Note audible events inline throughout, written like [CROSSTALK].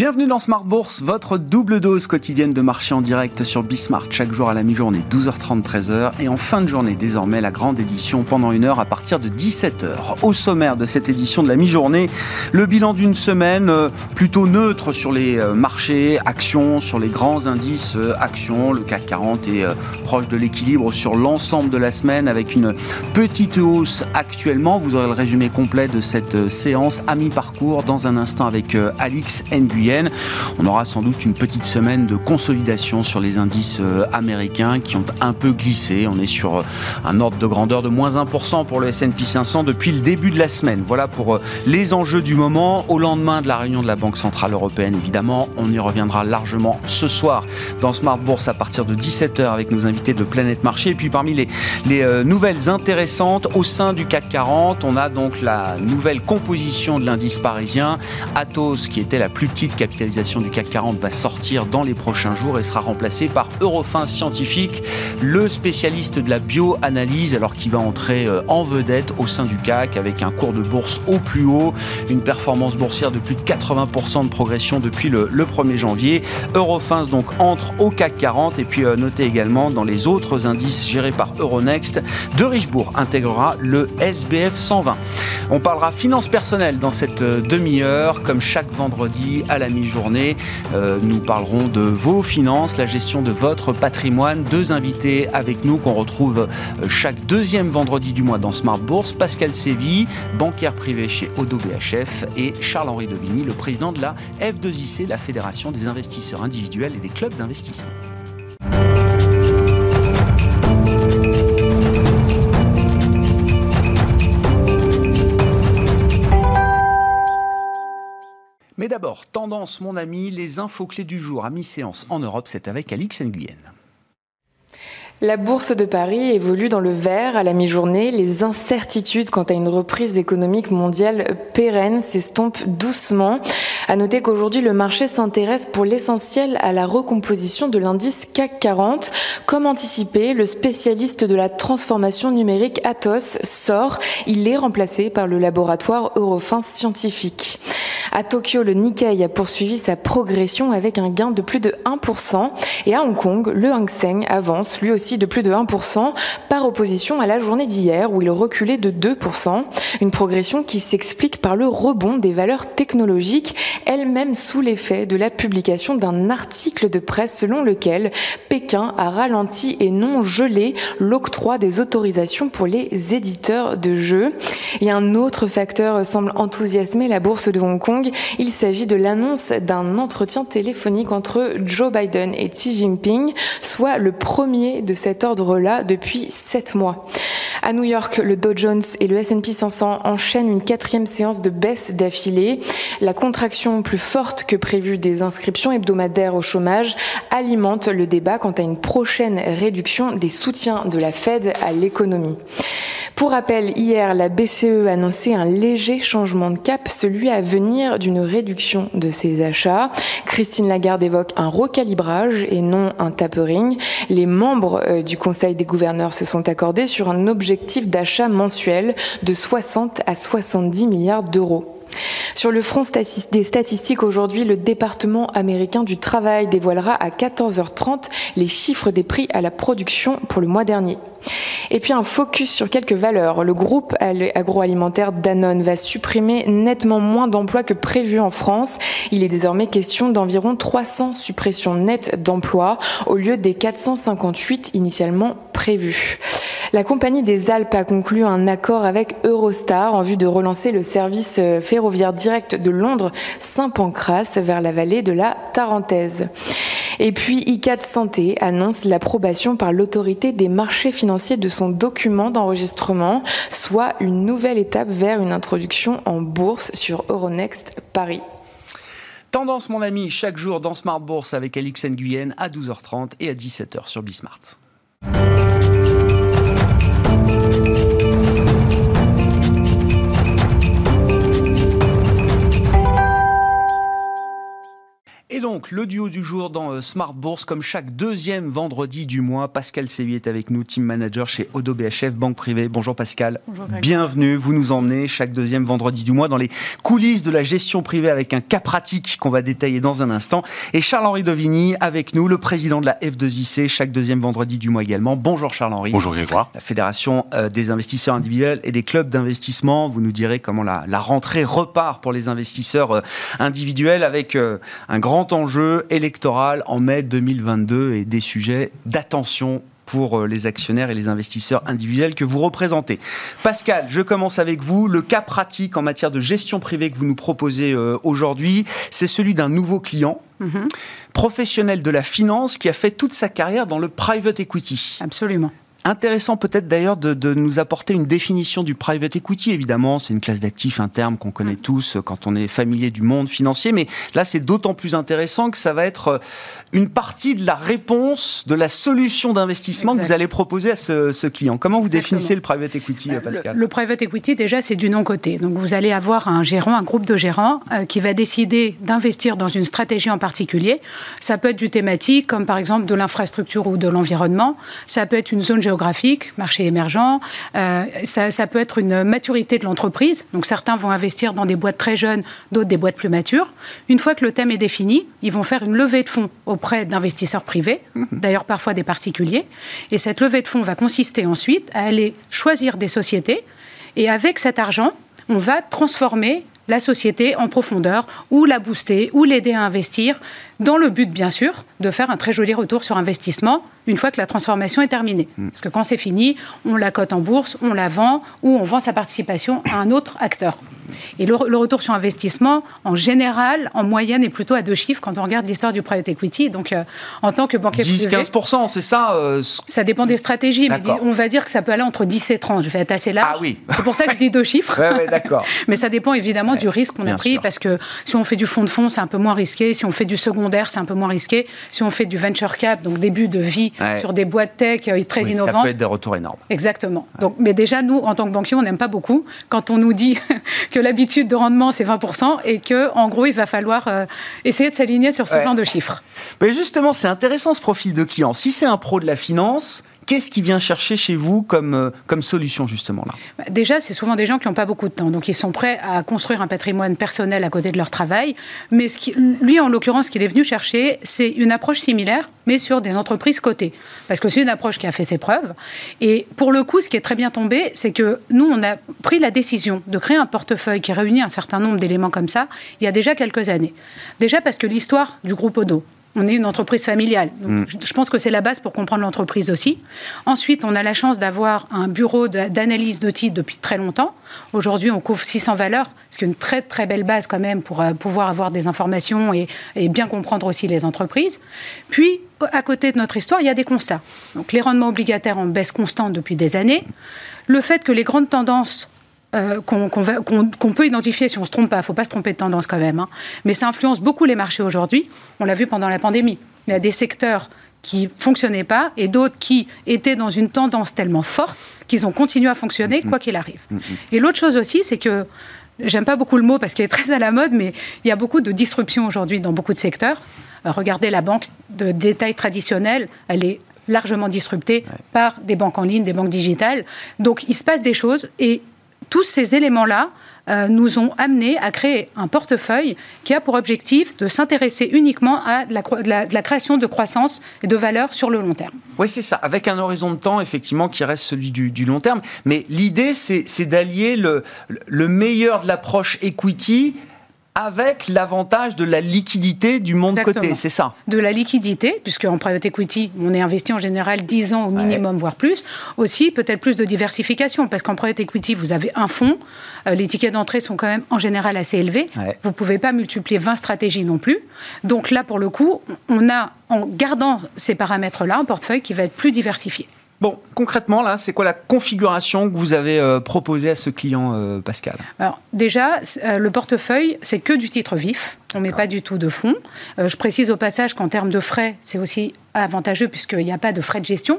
Bienvenue dans Smart Bourse, votre double dose quotidienne de marché en direct sur Bismart, chaque jour à la mi-journée, 12h30, 13h, et en fin de journée, désormais, la grande édition pendant une heure à partir de 17h. Au sommaire de cette édition de la mi-journée, le bilan d'une semaine euh, plutôt neutre sur les euh, marchés, actions, sur les grands indices euh, actions. Le CAC 40 est proche de l'équilibre sur l'ensemble de la semaine avec une petite hausse actuellement. Vous aurez le résumé complet de cette séance à mi-parcours dans un instant avec Alix Nguyen. On aura sans doute une petite semaine de consolidation sur les indices euh, américains qui ont un peu glissé. On est sur euh, un ordre de grandeur de moins 1% pour le S&P 500 depuis le début de la semaine. Voilà pour euh, les enjeux du moment. Au lendemain de la réunion de la Banque Centrale Européenne, évidemment, on y reviendra largement ce soir dans Smart Bourse à partir de 17h avec nos invités de Planète Marché. Et puis parmi les, les nouvelles intéressantes au sein du CAC 40, on a donc la nouvelle composition de l'indice parisien. Atos, qui était la plus petite capitalisation du CAC 40 va sortir dans les prochains jours et sera remplacé par Eurofin Scientifique, le spécialiste de la bioanalyse, alors qui va entrer euh, en vedette au sein du CAC avec un cours de bourse au plus haut, une performance boursière de plus de 80% de progression depuis le, 1er janvier. Eurofins donc entre au CAC 40 et puis euh, notez également dans les autres indices gérés par Euronext, de Richebourg intégrera le SBF 120. On parlera finances personnelles dans cette euh, demi-heure, comme chaque vendredi à la mi-journée. Euh, nous parlerons de vos finances, la gestion de votre patrimoine. Deux invités avec nous qu'on retrouve euh, chaque deuxième vendredi du mois dans Smart Bourse. Pascal Sévy, bancaire privé chez Odo BHF et Charles-Henri Devigny, le président de la F2IC, la Fédération des investisseurs individuels et des clubs d'investissement. Mais d'abord, tendance, mon ami, les infos clés du jour à mi-séance en Europe, c'est avec Alix Nguyen. La bourse de Paris évolue dans le vert à la mi-journée. Les incertitudes quant à une reprise économique mondiale pérenne s'estompent doucement. À noter qu'aujourd'hui, le marché s'intéresse pour l'essentiel à la recomposition de l'indice CAC 40. Comme anticipé, le spécialiste de la transformation numérique Atos sort. Il est remplacé par le laboratoire Eurofins Scientifique. À Tokyo, le Nikkei a poursuivi sa progression avec un gain de plus de 1%. Et à Hong Kong, le Hang Seng avance lui aussi de plus de 1% par opposition à la journée d'hier où il reculait de 2%. Une progression qui s'explique par le rebond des valeurs technologiques, elles-mêmes sous l'effet de la publication d'un article de presse selon lequel Pékin a ralenti et non gelé l'octroi des autorisations pour les éditeurs de jeux. Et un autre facteur semble enthousiasmer la bourse de Hong Kong. Il s'agit de l'annonce d'un entretien téléphonique entre Joe Biden et Xi Jinping, soit le premier de cet ordre-là depuis sept mois. À New York, le Dow Jones et le S&P 500 enchaînent une quatrième séance de baisse d'affilée. La contraction plus forte que prévue des inscriptions hebdomadaires au chômage alimente le débat quant à une prochaine réduction des soutiens de la Fed à l'économie. Pour rappel, hier, la BCE a annoncé un léger changement de cap, celui à venir d'une réduction de ses achats. Christine Lagarde évoque un recalibrage et non un tapering. Les membres euh, du Conseil des gouverneurs se sont accordés sur un objectif d'achat mensuel de 60 à 70 milliards d'euros. Sur le front des statistiques, aujourd'hui, le département américain du travail dévoilera à 14h30 les chiffres des prix à la production pour le mois dernier. Et puis un focus sur quelques valeurs. Le groupe agroalimentaire Danone va supprimer nettement moins d'emplois que prévu en France. Il est désormais question d'environ 300 suppressions nettes d'emplois au lieu des 458 initialement prévues. La compagnie des Alpes a conclu un accord avec Eurostar en vue de relancer le service euh, ferroviaire direct de Londres Saint-Pancras vers la vallée de la Tarentaise. Et puis ICAT Santé annonce l'approbation par l'autorité des marchés financiers de son document d'enregistrement, soit une nouvelle étape vers une introduction en bourse sur Euronext Paris. Tendance, mon ami, chaque jour dans Smart Bourse avec Alix Nguyen à 12h30 et à 17h sur Bismart. Donc le duo du jour dans euh, Smart Bourse, comme chaque deuxième vendredi du mois. Pascal Sévy est avec nous, team manager chez Odo BHF, banque privée. Bonjour Pascal. Bonjour Bienvenue. Vous nous emmenez chaque deuxième vendredi du mois dans les coulisses de la gestion privée avec un cas pratique qu'on va détailler dans un instant. Et Charles-Henri Dovigny avec nous, le président de la F2IC, chaque deuxième vendredi du mois également. Bonjour Charles-Henri. Bonjour Grégoire. La Fédération euh, des investisseurs individuels et des clubs d'investissement. Vous nous direz comment la, la rentrée repart pour les investisseurs euh, individuels avec un grand enjeu électoral en mai 2022 et des sujets d'attention pour euh, les actionnaires et les investisseurs individuels que vous représentez. Pascal, je commence avec vous. Le cas pratique en matière de gestion privée que vous nous proposez euh, aujourd'hui, c'est celui d'un nouveau client, mhm. professionnel de la finance, qui a fait toute sa carrière dans le private equity. Absolument. Intéressant peut-être d'ailleurs de, nous apporter une définition du private equity. Évidemment, c'est une classe d'actifs, un terme qu'on connaît mm. tous quand on est familier du monde financier. Mais là, c'est d'autant plus intéressant que ça va être euh, une partie de la réponse, de la solution d'investissement que vous allez proposer à ce, client. Comment vous définissez le private equity, euh, Pascal le, private equity, déjà, c'est du non-côté. Donc, vous allez avoir un gérant, un groupe de gérants euh, qui va décider d'investir dans une stratégie en particulier. Ça peut être du thématique, comme par exemple de l'infrastructure ou de l'environnement. Ça peut être une zone géographique, marché émergent. Euh, ça, peut être une maturité de l'entreprise. Donc certains vont investir dans des boîtes très jeunes, d'autres des boîtes plus matures. Une fois que le thème est défini, ils vont faire une levée de fonds auprès d'investisseurs privés, mhm. d'ailleurs parfois des particuliers. Et cette levée de fonds va consister ensuite à aller choisir des sociétés. Et avec cet argent, on va transformer la société en profondeur ou la booster ou l'aider à investir dans le but bien sûr de faire un très joli retour sur investissement une fois que la transformation est terminée. Mm. Parce que quand c'est fini, on la cote en bourse, on la vend ou on vend sa participation à un autre acteur. Et le, retour sur investissement, en général, en moyenne, est plutôt à deux chiffres quand on regarde l'histoire du private equity. Donc, euh, en tant que banquier 10-15%, c'est ça euh, Ça dépend des stratégies, mais on va dire que ça peut aller entre 10 et 30. Je vais être assez large. Ah oui. C'est pour ça que je dis deux chiffres. ouais, d'accord. [LAUGHS] mais ça dépend évidemment du risque qu'on a pris, parce que si on fait du fonds de fonds, c'est un peu moins risqué. Si on fait du secondaire, c'est un peu moins risqué. Si on fait du venture cap, donc début de vie sur des boîtes tech euh, très innovantes. Ça peut être des retours énormes. Exactement. Donc, mais déjà, nous, en tant que banquier, on n'aime pas beaucoup quand on nous dit [LAUGHS] que l'habitude de rendement, c'est 20%, et que en gros, il va falloir euh, essayer de s'aligner sur ce plan de chiffres. Mais justement, c'est intéressant ce profil de client. Si c'est un pro de la finance, Qu'est-ce qui vient chercher chez vous comme, euh, comme solution justement là? Bah, Déjà, c'est souvent des gens qui n'ont pas beaucoup de temps, donc ils sont prêts à construire un patrimoine personnel à côté de leur travail. Mais ce qui, lui, en l'occurrence, ce qu'il est venu chercher, c'est une approche similaire, mais sur des entreprises cotées, parce que c'est une approche qui a fait ses preuves. Et pour le coup, ce qui est très bien tombé, c'est que nous, on a pris la décision de créer un portefeuille qui réunit un certain nombre d'éléments comme ça il y a déjà quelques années. Déjà parce que l'histoire du groupe Odo, on est une entreprise familiale. Mm. Je pense que c'est la base pour comprendre l'entreprise aussi. Ensuite, on a la chance d'avoir un bureau d'analyse de titres depuis très longtemps. Aujourd'hui, on couvre 600 valeurs, ce qui est une très très belle base quand même pour euh, pouvoir avoir des informations et, et bien comprendre aussi les entreprises. Puis, à côté de notre histoire, il y a des constats. Donc, les rendements obligataires en baisse constante depuis des années. Le fait que les grandes tendances euh, qu'on peut identifier si on ne se trompe pas. Il ne faut pas se tromper de tendance quand même. Hein. Mais ça influence beaucoup les marchés aujourd'hui. On l'a vu pendant la pandémie. Il y a des secteurs qui ne fonctionnaient pas et d'autres qui étaient dans une tendance tellement forte qu'ils ont continué à fonctionner quoi qu'il arrive. Et l'autre chose aussi, c'est que j'aime pas beaucoup le mot parce qu'il est très à la mode, mais il y a beaucoup de disruption aujourd'hui dans beaucoup de secteurs. Euh, regardez la banque de détail traditionnelle, elle est largement disruptée par des banques en ligne, des banques digitales. Donc il se passe des choses et tous ces éléments-là euh, nous ont amenés à créer un portefeuille qui a pour objectif de s'intéresser uniquement à la, création de croissance et de valeur sur le long terme. Oui, c'est ça, avec un horizon de temps effectivement qui reste celui du, long terme. Mais l'idée, c'est d'allier le meilleur de l'approche equity avec l'avantage de la liquidité du monde côté, c'est ça? De la liquidité, puisque en private equity, on est investi en général 10 ans au minimum, voire plus. Aussi, peut-être plus de diversification, parce qu'en private equity, vous avez un fonds, euh, les tickets d'entrée sont quand même en général assez élevés. Vous ne pouvez pas multiplier 20 stratégies non plus. Donc là, pour le coup, on a, en gardant ces paramètres-là, un portefeuille qui va être plus diversifié. Bon, concrètement, là, c'est quoi la configuration que vous avez euh, proposée à ce client, euh, Pascal? Alors, déjà, euh, le portefeuille, c'est que du titre vif. On ne met pas du tout de fonds. je précise au passage qu'en termes de frais, c'est aussi avantageux puisqu'il n'y a pas de frais de gestion.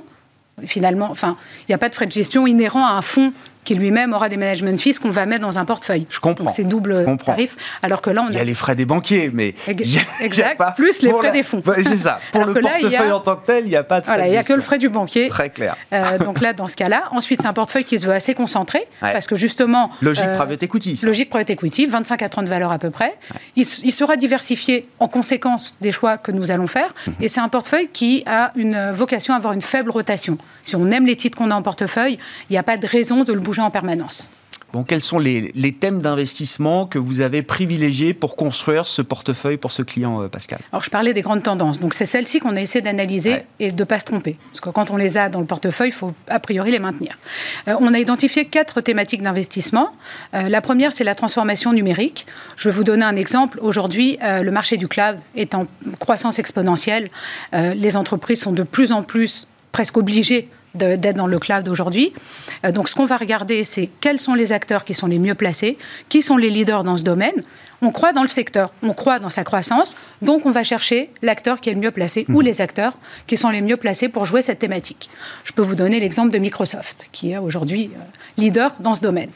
Finalement, enfin, il n'y a pas de frais de gestion inhérents à un fonds qui lui-même aura des management fees qu'on va mettre dans un portefeuille. Je comprends. Donc c'est double tarif. Alors que là, on a... Il y a les frais des banquiers, mais. exact. plus les frais des fonds. c'est ça. [LAUGHS] Pour le portefeuille en tant que tel, il n'y a pas de frais. Voilà, il n'y a que le frais du banquier. Très clair. Euh, donc là, dans ce cas-là. Ensuite, c'est un portefeuille qui se veut assez concentré. Parce que justement. Logique euh, private equity. Logique private equity, 25 à 30 valeurs à peu près. Il, sera diversifié en conséquence des choix que nous allons faire. Mhm. Et c'est un portefeuille qui a une vocation à avoir une faible rotation. Si on aime les titres qu'on a en portefeuille, il n'y a pas de raison de le bouger en permanence. Bon, quels sont les, thèmes d'investissement que vous avez privilégiés pour construire ce portefeuille pour ce client, euh, Pascal? Alors, je parlais des grandes tendances. Donc, c'est celles-ci qu'on a essayé d'analyser et de ne pas se tromper. Parce que quand on les a dans le portefeuille, il faut a priori les maintenir. Euh, on a identifié quatre thématiques d'investissement. Euh, la première, c'est la transformation numérique. Je vais vous donner un exemple. Aujourd'hui, le marché du cloud est en croissance exponentielle. les entreprises sont de plus en plus presque obligées d'être dans le cloud aujourd'hui. Euh, donc ce qu'on va regarder, c'est quels sont les acteurs qui sont les mieux placés, qui sont les leaders dans ce domaine. On croit dans le secteur, on croit dans sa croissance, donc on va chercher l'acteur qui est le mieux placé ou mmh. les acteurs qui sont les mieux placés pour jouer cette thématique. Je peux vous donner l'exemple de Microsoft, qui est aujourd'hui euh, leader dans ce domaine.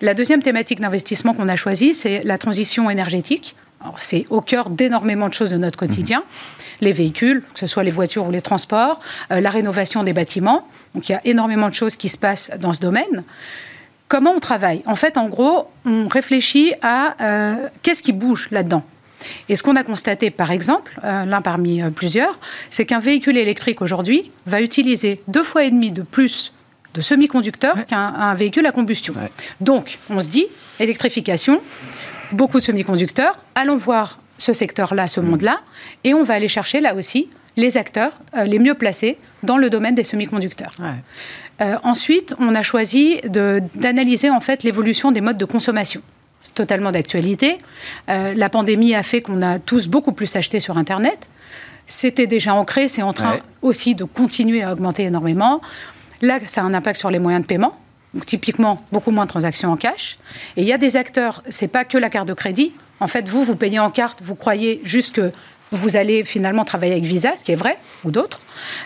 La deuxième thématique d'investissement qu'on a choisie, c'est la transition énergétique. C'est au cœur d'énormément de choses de notre quotidien. Mmh. Les véhicules, que ce soit les voitures ou les transports, euh, la rénovation des bâtiments. Donc il y a énormément de choses qui se passent dans ce domaine. Comment on travaille? En fait, en gros, on réfléchit à euh, qu'est-ce qui bouge là-dedans? Et ce qu'on a constaté, par exemple, euh, l'un parmi plusieurs, c'est qu'un véhicule électrique aujourd'hui va utiliser deux fois et demi de plus de semi-conducteurs qu'un véhicule à combustion. Donc, on se dit, électrification, beaucoup de semi-conducteurs, allons voir ce secteur-là, ce monde-là, et on va aller chercher là aussi les acteurs euh, les mieux placés dans le domaine des semi-conducteurs. Euh, ensuite, on a choisi d'analyser en fait l'évolution des modes de consommation. C'est totalement d'actualité. Euh, la pandémie a fait qu'on a tous beaucoup plus acheté sur Internet. C'était déjà ancré, c'est en train aussi de continuer à augmenter énormément. Là, ça a un impact sur les moyens de paiement. Donc, typiquement, beaucoup moins de transactions en cash. Et il y a des acteurs, c'est pas que la carte de crédit. En fait, vous, vous payez en carte, vous croyez juste que vous allez finalement travailler avec Visa, ce qui est vrai, ou d'autres.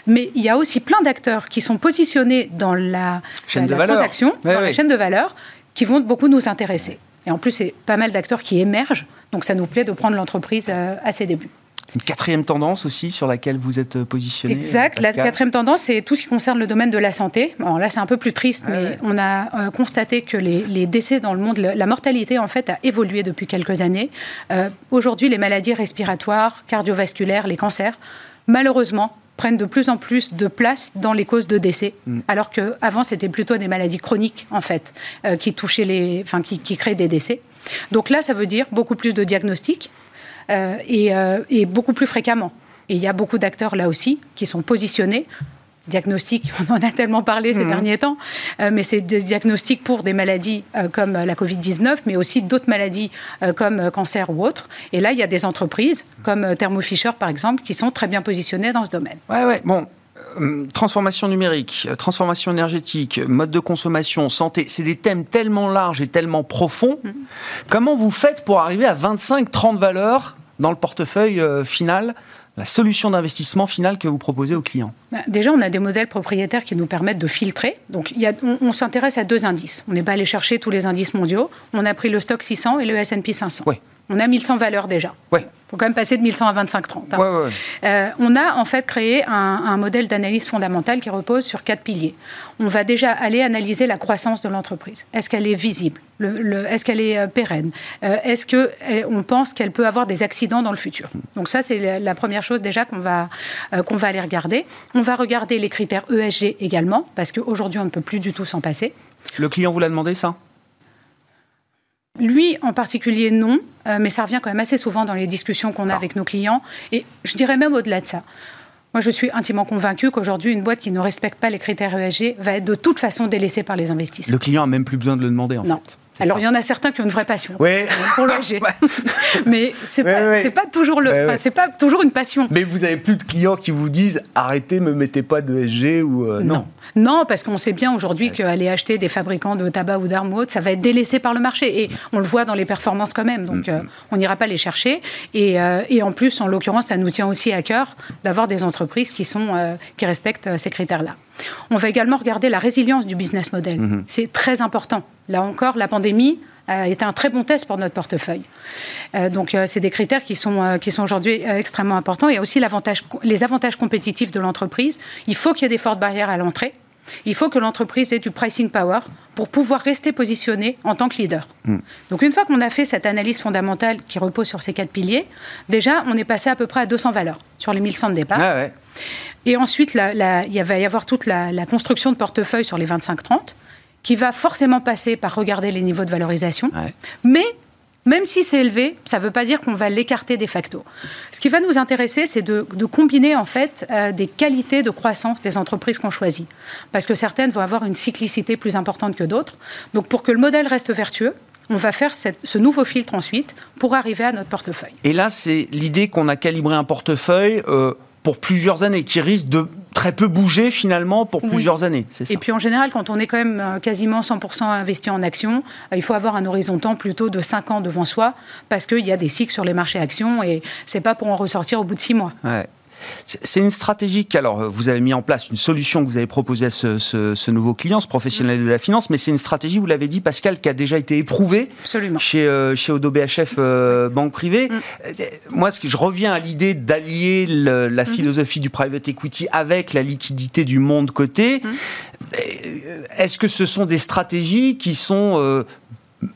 Mais il y a aussi plein d'acteurs qui sont positionnés dans la, chaîne de transaction, dans la chaîne de valeur, qui vont beaucoup nous intéresser. Et en plus, c'est pas mal d'acteurs qui émergent, donc ça nous plaît de prendre l'entreprise euh, à ses débuts. Une quatrième tendance aussi sur laquelle vous êtes euh, positionné Exact. La quatrième tendance, c'est tout ce qui concerne le domaine de la santé. Alors là, c'est un peu plus triste, mais on a euh, constaté que les, décès dans le monde, la mortalité en fait a évolué depuis quelques années. Euh, aujourd'hui, les maladies respiratoires, cardiovasculaires, les cancers, malheureusement, prennent de plus en plus de place dans les causes de décès, mm. alors qu'avant c'était plutôt des maladies chroniques en fait qui touchaient les, enfin qui, qui créent des décès. Donc là, ça veut dire beaucoup plus de diagnostics, euh, euh, et, beaucoup plus fréquemment. Et il y a beaucoup d'acteurs là aussi qui sont positionnés diagnostics, [LAUGHS] on en a tellement parlé ces mhm. derniers temps, euh, mais c'est des diagnostics pour des maladies comme la Covid-19, mais aussi d'autres maladies comme cancer ou autres. Et là, il y a des entreprises comme Thermo Fisher, par exemple, qui sont très bien positionnées dans ce domaine. Ouais, ouais. Bon, transformation numérique, transformation énergétique, mode de consommation, santé, c'est des thèmes tellement larges et tellement profonds. Mhm. Comment vous faites pour arriver à 25-30 valeurs dans le portefeuille euh, final la solution d'investissement finale que vous proposez aux clients? Bah, Déjà, on a des modèles propriétaires qui nous permettent de filtrer. Donc, il y a, on, s'intéresse à deux indices. On n'est pas allé chercher tous les indices mondiaux. On a pris le stock 600 et le S&P 500. Oui. On a 1100 valeurs déjà. Il faut quand même passer de 1100 à 2530. Hein. Euh, on a en fait créé un, modèle d'analyse fondamentale qui repose sur quatre piliers. On va déjà aller analyser la croissance de l'entreprise. Est-ce qu'elle est visible? Est-ce qu'elle est euh, pérenne? Euh, Est-ce qu'on pense qu'elle peut avoir des accidents dans le futur? Donc ça, c'est la première chose déjà qu'on va, qu'on va aller regarder. On va regarder les critères ESG également, parce qu'aujourd'hui, on ne peut plus du tout s'en passer. Le client vous l'a demandé, ça? Lui en particulier, non, euh, mais ça revient quand même assez souvent dans les discussions qu'on a avec nos clients. Et je dirais même au-delà de ça. Moi, je suis intimement convaincu qu'aujourd'hui, une boîte qui ne respecte pas les critères ESG va être de toute façon délaissée par les investisseurs. Le client a même plus besoin de le demander, en non. fait. Alors, il y en a certains qui ont une vraie passion pour l'ESG. [LAUGHS] [LAUGHS] mais ce n'est pas, toujours c'est pas toujours une passion. Mais vous avez plus de clients qui vous disent arrêtez, me mettez pas de ESG ou euh, non. Non, parce qu'on sait bien aujourd'hui qu'aller acheter des fabricants de tabac ou d'armes ou autres, ça va être délaissé par le marché. Et on le voit dans les performances quand même. Donc, mm. euh, on n'ira pas les chercher. Et, euh, et en plus, en l'occurrence, ça nous tient aussi à cœur d'avoir des entreprises qui, sont, euh, qui respectent ces critères-là. On va également regarder la résilience du business model. Mm-hmm. C'est très important. Là encore, la pandémie a été un très bon test pour notre portefeuille. donc, c'est des critères qui sont, qui sont aujourd'hui extrêmement importants. Il y a aussi les avantages compétitifs de l'entreprise. Il faut qu'il y ait des fortes barrières à l'entrée. Il faut que l'entreprise ait du pricing power pour pouvoir rester positionnée en tant que leader. Hmm. Donc une fois qu'on a fait cette analyse fondamentale qui repose sur ces quatre piliers, déjà on est passé à peu près à 200 valeurs sur les 1100 de départ. Ah Et ensuite, il va y avoir toute la, construction de portefeuille sur les 25-30 qui va forcément passer par regarder les niveaux de valorisation. Mais même si c'est élevé, ça ne veut pas dire qu'on va l'écarter de facto. Ce qui va nous intéresser, c'est de, combiner en fait euh, des qualités de croissance des entreprises qu'on choisit, parce que certaines vont avoir une cyclicité plus importante que d'autres. Donc, pour que le modèle reste vertueux, on va faire ce nouveau filtre ensuite pour arriver à notre portefeuille. Et là, c'est l'idée qu'on a calibré un portefeuille. Euh, pour plusieurs années, qui risque de très peu bouger finalement pour plusieurs années. Ça. Et puis en général, quand on est quand même euh, quasiment 100% investi en actions, euh, il faut avoir un horizon temps plutôt de 5 ans devant soi, parce qu'il y a des cycles sur les marchés actions et c'est pas pour en ressortir au bout de 6 mois. Ouais. C'est une stratégie alors vous avez mis en place une solution que vous avez proposée à ce, nouveau client, ce professionnel de la finance, mais c'est une stratégie, vous l'avez dit Pascal, qui a déjà été éprouvée chez, euh, chez Odo BHF euh, Banque Privée. Mm. Euh, moi, ce que je reviens à l'idée d'allier la mm-hmm. philosophie du private equity avec la liquidité du monde côté. Mm. Est-ce que ce sont des stratégies qui sont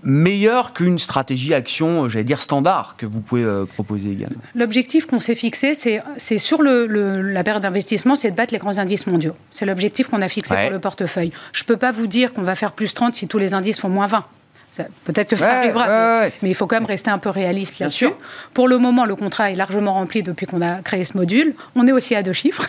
meilleure qu'une stratégie action, euh, j'allais dire standard, que vous pouvez euh, proposer également L'objectif qu'on s'est fixé, c'est sur le, la période d'investissement, c'est de battre les grands indices mondiaux. C'est l'objectif qu'on a fixé pour le portefeuille. Je ne peux pas vous dire qu'on va faire plus 30 si tous les indices font moins 20. Peut-être que ça arrivera, mais, il faut quand même rester un peu réaliste là-dessus. Pour le moment, le contrat est largement rempli depuis qu'on a créé ce module. On est aussi à deux chiffres,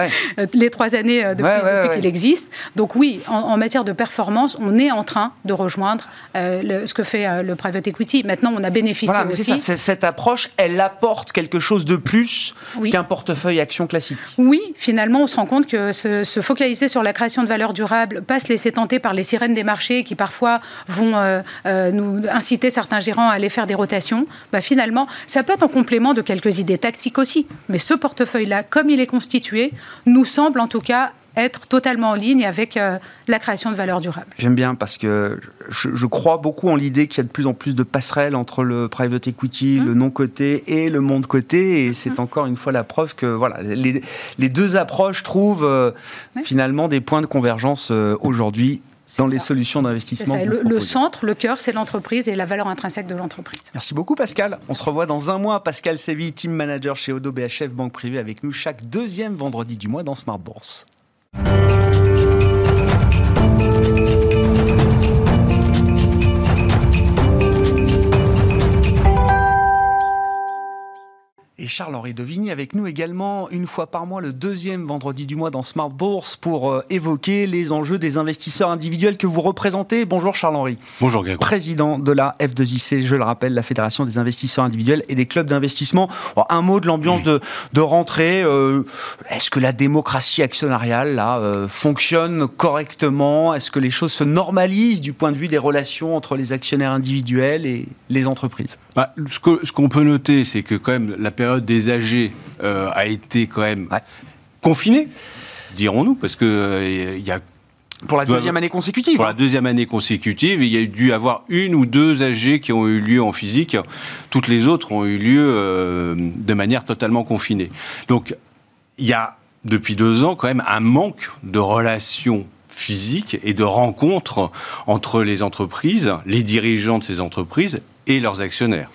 [LAUGHS] les trois années euh, depuis, qu'il existe. Donc oui, en, matière de performance, on est en train de rejoindre euh, ce que fait euh, le private equity. Maintenant, on a bénéficié aussi. Ça, cette approche, elle apporte quelque chose de plus qu'un portefeuille action classique. Oui, finalement, on se rend compte que se, se, focaliser sur la création de valeur durable, pas se laisser tenter par les sirènes des marchés qui parfois vont euh, nous inciter certains gérants à aller faire des rotations, bah, finalement, ça peut être en complément de quelques idées tactiques aussi. Mais ce portefeuille-là, comme il est constitué, nous semble en tout cas être totalement en ligne avec euh, la création de valeur durable. J'aime bien parce que je, crois beaucoup en l'idée qu'il y a de plus en plus de passerelles entre le private equity, mmh. le non coté et le monde coté, et c'est mmh. encore une fois la preuve que voilà, les, deux approches trouvent euh, finalement des points de convergence aujourd'hui dans les solutions d'investissement. Le, centre, le cœur, c'est l'entreprise et la valeur intrinsèque de l'entreprise. Merci beaucoup Pascal. On se revoit dans un mois. Pascal Séville, team manager chez Odo BHF Banque Privée, avec nous chaque deuxième vendredi du mois dans Smart Bourse. Et Charles-Henri Devigny avec nous également une fois par mois, le deuxième vendredi du mois dans Smart Bourse pour euh, évoquer les enjeux des investisseurs individuels que vous représentez. Bonjour Charles-Henri. Bonjour Grégoire. Président de la F2IC, je le rappelle, la Fédération des investisseurs individuels et des clubs d'investissement. Un mot de l'ambiance de, de rentrée. Euh, est-ce que la démocratie actionnariale là euh, fonctionne correctement? Est-ce que les choses se normalisent du point de vue des relations entre les actionnaires individuels et les entreprises? Bah, Ce qu'on peut noter, c'est que quand même la période des âgés euh, a été quand même confinée, dirons-nous, parce que euh, il y a pour la deuxième année consécutive. Pour la deuxième année consécutive, il y a dû avoir une ou deux AG qui ont eu lieu en physique. Toutes les autres ont eu lieu euh, de manière totalement confinée. Donc, il y a depuis deux ans quand même un manque de relations physiques et de rencontres entre les entreprises, les dirigeants de ces entreprises et leurs actionnaires.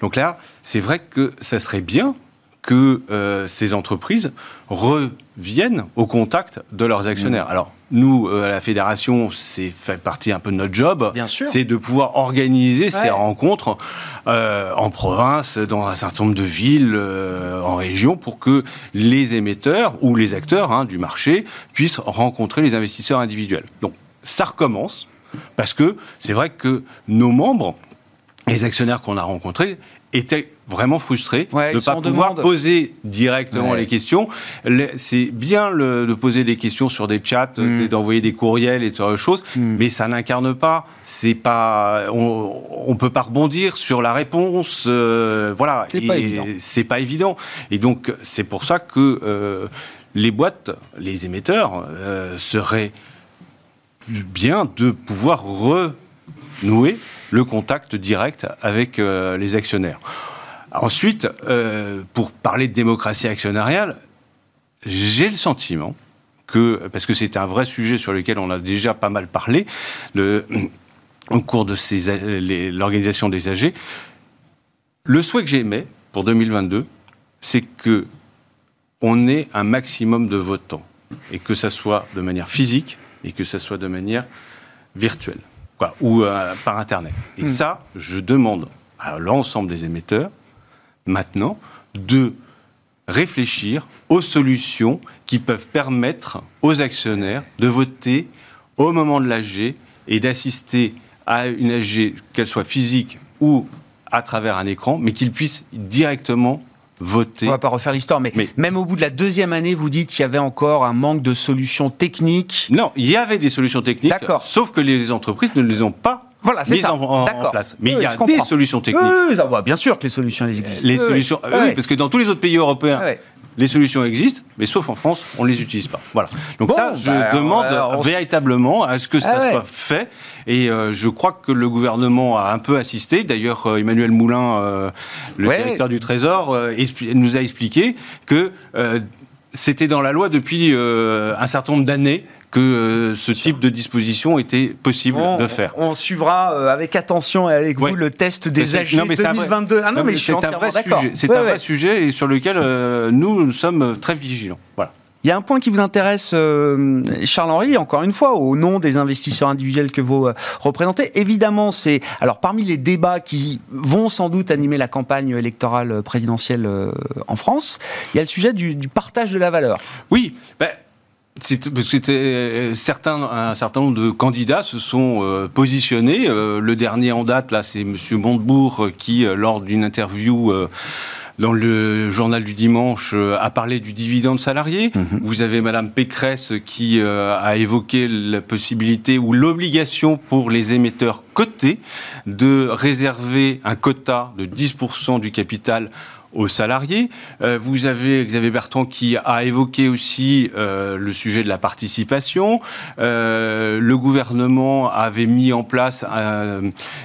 Donc là, c'est vrai que ça serait bien que euh, ces entreprises reviennent au contact de leurs actionnaires. Mmh. Alors, nous, euh, à la fédération, c'est fait partie un peu de notre job. C'est de pouvoir organiser ces rencontres euh, en province, dans un certain nombre de villes, en région, pour que les émetteurs ou les acteurs hein, du marché puissent rencontrer les investisseurs individuels. Donc, ça recommence parce que c'est vrai que nos membres les actionnaires qu'on a rencontrés étaient vraiment frustrés Ouais, de ne pas pouvoir demande. poser directement Ouais. les questions. C'est bien le- de poser des questions sur des chats, Mm. et d'envoyer des courriels et de choses, Mm. mais ça n'incarne pas. C'est pas, on, on peut pas rebondir sur la réponse. euh, voilà, C'est pas Et évident. C'est pas évident. Et donc c'est pour ça que euh, les boîtes, les émetteurs euh, seraient bien de pouvoir renouer le contact direct avec euh, les actionnaires. Ensuite, euh, pour parler de démocratie actionnariale, j'ai le sentiment que, parce que c'est un vrai sujet sur lequel on a déjà pas mal parlé, au cours de l'organisation des AG, le souhait que j'émets pour 2022, c'est que on ait un maximum de votants et que ça soit de manière physique et que ça soit de manière virtuelle quoi, ou euh, par internet. Et ça, je demande à l'ensemble des émetteurs maintenant de réfléchir aux solutions qui peuvent permettre aux actionnaires de voter au moment de l'AG et d'assister à une AG, qu'elle soit physique ou à travers un écran, mais qu'ils puissent directement voter. On va pas refaire l'histoire, mais, Mais- même au bout de la deuxième année, vous dites qu'il y avait encore un manque de solutions techniques. Non, il y avait des solutions techniques, D'accord. sauf que les entreprises ne les ont pas Voilà, c'est mises ça. en, place. Mais Oui, il y a des solutions techniques. Oui, va, bien sûr que les solutions elles existent. Les solutions, parce que dans tous les autres pays européens, Ouais. Les solutions existent, mais sauf en France, on ne les utilise pas. Voilà. Donc Bon, ça, je bah, demande on véritablement à ce que ça Ah ouais. soit fait. Et euh, je crois que le gouvernement a un peu assisté. D'ailleurs, euh, Emmanuel Moulin, euh, le Ouais. directeur du Trésor, nous a expliqué que c'était dans la loi depuis un certain nombre d'années que euh, ce type de disposition était possible de faire. On suivra euh, avec attention et avec Ouais. vous le test des AG non, mais c'est un vrai- 2022. Ah non, mais mais je suis un vrai sujet. C'est Ouais, un vrai sujet et sur lequel euh, nous, nous sommes très vigilants. Voilà. Il y a un point qui vous intéresse, euh, Charles-Henri, encore une fois, au nom des investisseurs individuels que vous euh, représentez. Évidemment, c'est alors parmi les débats qui vont sans doute animer la campagne électorale présidentielle euh, en France, il y a le sujet du, du partage de la valeur. Oui, ben, c'était euh, certains, un certain nombre de candidats se sont euh, positionnés. Euh, le dernier en date, là, c'est Monsieur Montebourg qui, lors d'une interview euh, dans le journal du dimanche, euh, a parlé du dividende salarié. Vous avez Madame Pécresse qui euh, a évoqué la possibilité ou l'obligation pour les émetteurs cotés de réserver un quota de 10% du capital aux salariés. Euh, vous avez Xavier Bertrand qui a évoqué aussi euh, le sujet de la participation. Euh, le gouvernement avait mis en place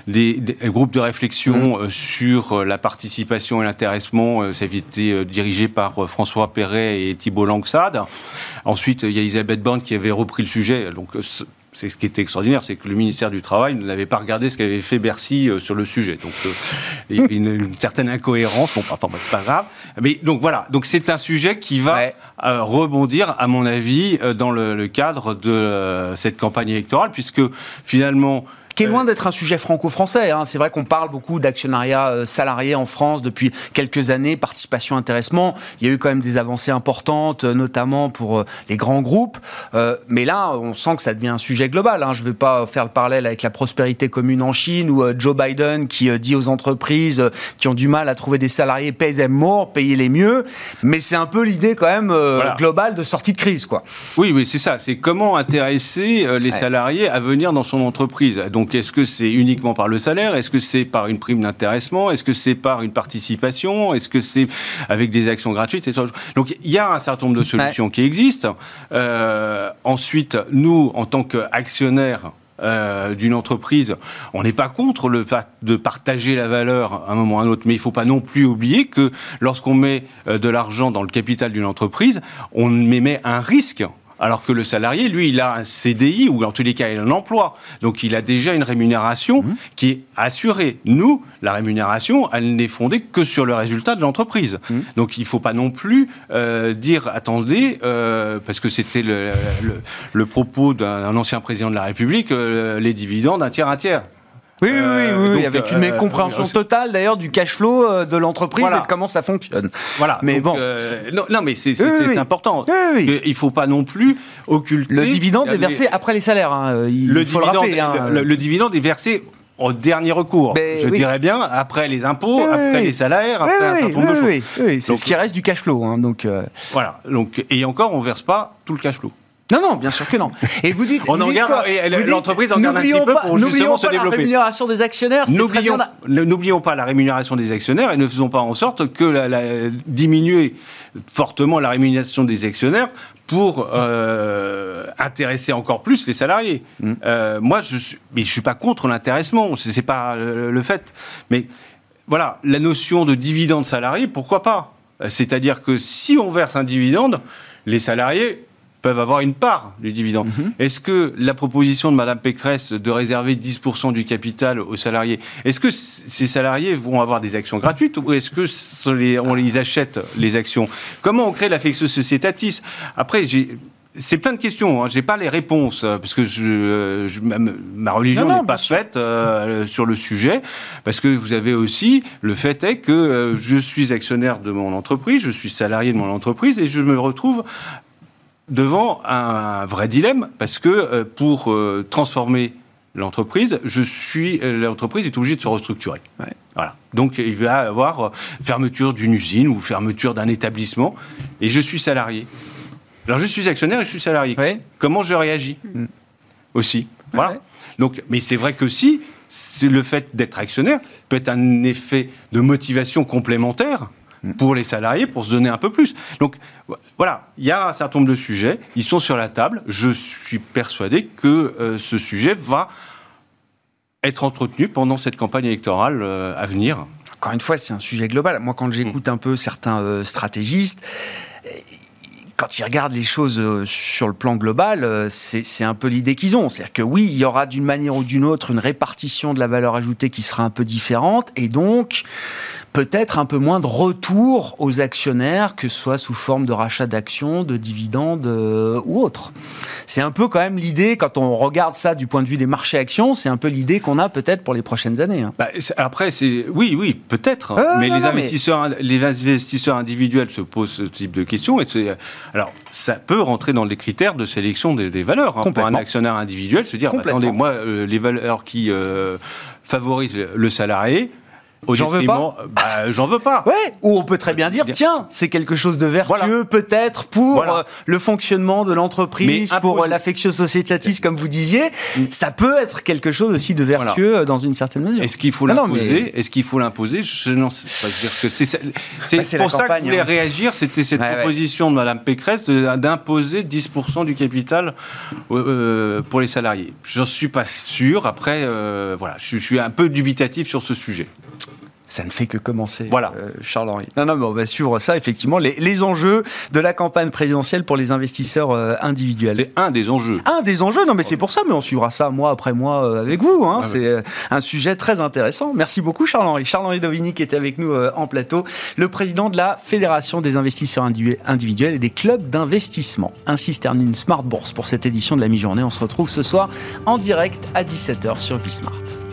des, des groupes de réflexion euh, sur la participation et l'intéressement. Ça avait été dirigé par François Perret et Thibault Langsade. Ensuite, il y a Elisabeth Borne qui avait repris le sujet. Donc, c'est ce qui était extraordinaire, c'est que le ministère du Travail n'avait pas regardé ce qu'avait fait Bercy euh, sur le sujet. Donc, euh, il y a une, une certaine incohérence. Bon, enfin, c'est pas grave. Mais donc voilà. Donc c'est un sujet qui va Ouais. euh, rebondir, à mon avis, dans le, le cadre de cette campagne électorale, puisque finalement. Qui est loin d'être un sujet franco-français. hein. C'est vrai qu'on parle beaucoup d'actionnariat euh, salarié en France depuis quelques années, participation, intéressement. Il y a eu quand même des avancées importantes, euh, notamment pour euh, les grands groupes. Euh, mais là, on sent que ça devient un sujet global. hein. Je ne vais pas faire le parallèle avec la prospérité commune en Chine ou Joe Biden qui dit aux entreprises qui ont du mal à trouver des salariés, pay them more, payez-les mieux. Mais c'est un peu l'idée quand même euh, Voilà. globale de sortie de crise, quoi. Oui, oui, c'est ça. C'est comment intéresser les Ouais. salariés à venir dans son entreprise. Donc, est-ce que c'est uniquement par le salaire? Est-ce que c'est par une prime d'intéressement? Est-ce que c'est par une participation? Est-ce que c'est avec des actions gratuites Donc, il y a un certain nombre de solutions qui existent. Euh, ensuite, nous, en tant qu'actionnaires, euh, d'une entreprise, on n'est pas contre le fait de partager la valeur à un moment ou à un autre, mais il ne faut pas non plus oublier que lorsqu'on met euh, de l'argent dans le capital d'une entreprise, on émet un risque. Alors que le salarié, lui, il a un CDI ou en tous les cas, il a un emploi. Donc il a déjà une rémunération qui est assurée. Nous, la rémunération, elle n'est fondée que sur le résultat de l'entreprise. Donc il ne faut pas non plus euh, dire, attendez, euh, parce que c'était le, le- le propos d'un un ancien président de la République, euh, les dividendes, un tiers, un tiers. Oui, oui, Euh, oui, oui, donc, avec une euh, mécompréhension euh, totale d'ailleurs du cash flow euh, de l'entreprise Voilà. et de comment ça fonctionne. Voilà. Mais Donc, bon. non, non, mais c'est Oui, important. Il ne faut pas non plus occulter. Le dividende est versé après les salaires. hein, Il le faut le dividende, rappeler. hein. le, le dividende est versé au dernier recours. Mais je oui. dirais bien, après les impôts, après oui. les salaires, après un certain nombre de choses. c'est ce qui reste du cash flow. hein, donc, euh, Voilà. Donc, et encore, on verse pas tout le cash flow. Non, non, bien sûr que non. Et vous dites. [LAUGHS] On vous en dites garde- l'entreprise en garde un n'oublions petit peu pas- pour justement se pas développer. La rémunération des actionnaires, N'oublions n'oublions pas la rémunération des actionnaires et ne faisons pas en sorte que la, la- diminuer fortement la rémunération des actionnaires pour euh, intéresser encore plus les salariés. Mm. Euh, moi, je suis, mais je suis pas contre l'intéressement, c'est c'est pas le, le fait. Mais voilà, la notion de dividende salarié, pourquoi pas? C'est-à-dire que si on verse un dividende, les salariés peuvent avoir une part du dividende. Mhm. Est-ce que la proposition de Mme Pécresse de réserver 10% du capital aux salariés, est-ce que ces salariés vont avoir des actions gratuites ou est-ce que les- on les achète, les actions? Comment on crée l'affectio societatis Après, j'ai... C'est plein de questions, hein. j'ai pas les réponses, euh, parce que je, euh, je- ma, religion n'est pas faite euh, sur le sujet, parce que vous avez aussi, le fait est que euh, je suis actionnaire de mon entreprise, je suis salarié de mon entreprise, et je me retrouve devant un vrai dilemme parce que euh, pour euh, transformer l'entreprise, je suis euh, l'entreprise est obligée de se restructurer. Ouais. Voilà. Donc il va y avoir fermeture d'une usine ou fermeture d'un établissement et je suis salarié. Alors je suis actionnaire et je suis salarié. Ouais. Comment je réagis Mm. aussi? Voilà. Ouais. Donc, mais c'est vrai que si le fait d'être actionnaire peut être un effet de motivation complémentaire pour les salariés pour se donner un peu plus. Donc vo- voilà, il y a un certain nombre de sujets, ils sont sur la table. Je suis persuadé que euh, ce sujet va être entretenu pendant cette campagne électorale euh, à venir. Encore une fois, c'est un sujet global. Moi, quand j'écoute un peu certains euh, stratégistes, euh, quand ils regardent les choses sur le plan global, c'est un peu l'idée qu'ils ont. C'est-à-dire que oui, il y aura d'une manière ou d'une autre une répartition de la valeur ajoutée qui sera un peu différente, et donc peut-être un peu moins de retour aux actionnaires, que ce soit sous forme de rachat d'actions, de dividendes euh, ou autre. C'est un peu quand même l'idée, quand on regarde ça du point de vue des marchés actions, c'est un peu l'idée qu'on a peut-être pour les prochaines années. hein. Bah, après, c'est oui, oui, peut-être. Ouais, mais non, les non, mais- investisseurs, les investisseurs individuels se posent ce type de questions. Et alors, ça peut rentrer dans les critères de sélection des, des valeurs. hein, pour un actionnaire individuel, se dire, bah, attendez, moi, euh, les valeurs qui euh, favorisent le salarié. J'en veux détriment- bah, J'en veux pas. Ouais, ou on peut très bien dire, tiens, c'est quelque chose de vertueux Voilà. peut-être pour Voilà. euh, le fonctionnement de l'entreprise, pour euh, l'affectio societatis, comme vous disiez. Ça peut être quelque chose aussi de vertueux euh, dans une certaine mesure. Est-ce qu'il faut non, l'imposer mais- Est-ce qu'il faut l'imposer Je n'en sais pas. Dire que c'est c'est Bah, pour ça que je voulais hein. réagir. C'était cette Ouais, ouais. proposition de Mme Pécresse d'imposer 10% du capital euh, pour les salariés. J'en suis pas sûr. Après, euh, voilà, je, je suis un peu dubitatif sur ce sujet. Ça ne fait que commencer, Voilà. euh, Charles-Henri. Non, non, mais on va suivre ça, effectivement, les, les enjeux de la campagne présidentielle pour les investisseurs euh, individuels. C'est un des enjeux. Un des enjeux, non mais c'est pour ça, mais on suivra ça mois après mois euh, avec vous. Hein. Ah c'est euh, un sujet très intéressant. Merci beaucoup Charles-Henri. Charles-Henri Dovini qui était avec nous euh, en plateau, le président de la Fédération des investisseurs individu- individuels et des clubs d'investissement. Ainsi se termine Smart Bourse pour cette édition de la mi-journée. On se retrouve ce soir en direct à 17h sur Bismart.